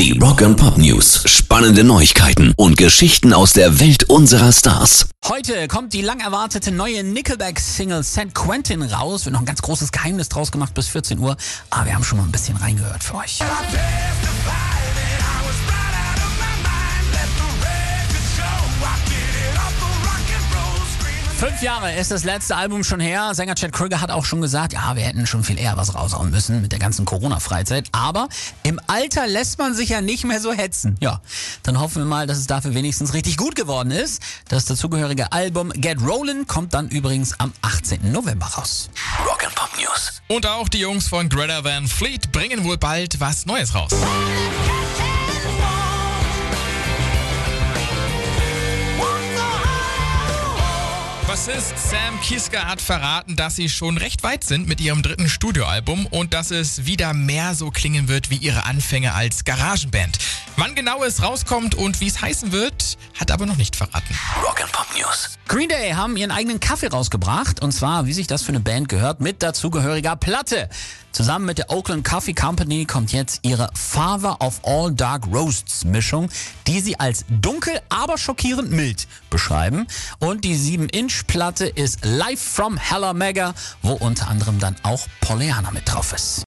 Die Rock and Pop News. Spannende Neuigkeiten und Geschichten aus der Welt unserer Stars. Heute kommt die lang erwartete neue Nickelback-Single St. Quentin raus. Wird noch ein ganz großes Geheimnis draus gemacht bis 14 Uhr. Aber wir haben schon mal ein bisschen reingehört für euch. Fünf Jahre ist das letzte Album schon her. Sänger Chad Krüger hat auch schon gesagt, ja, wir hätten schon viel eher was raushauen müssen mit der ganzen Corona-Freizeit. Aber im Alter lässt man sich ja nicht mehr so hetzen. Ja, dann hoffen wir mal, dass es dafür wenigstens richtig gut geworden ist. Das dazugehörige Album Get Rollin' kommt dann übrigens am 18. November raus. Rock and Pop News. Und auch die Jungs von Greta Van Fleet bringen wohl bald was Neues raus. Bassist Sam Kiska hat verraten, dass sie schon recht weit sind mit ihrem dritten Studioalbum und dass es wieder mehr so klingen wird wie ihre Anfänge als Garagenband. Wann genau es rauskommt und wie es heißen wird, hat aber noch nicht verraten. Rock and Pop News. Green Day haben ihren eigenen Kaffee rausgebracht und zwar, wie sich das für eine Band gehört, mit dazugehöriger Platte. Zusammen mit der Oakland Coffee Company kommt jetzt ihre Father of All Dark Roasts Mischung, die sie als dunkel, aber schockierend mild beschreiben. Und die 7-Inch-Platte ist Live from Hella Mega, wo unter anderem dann auch Pollyanna mit drauf ist.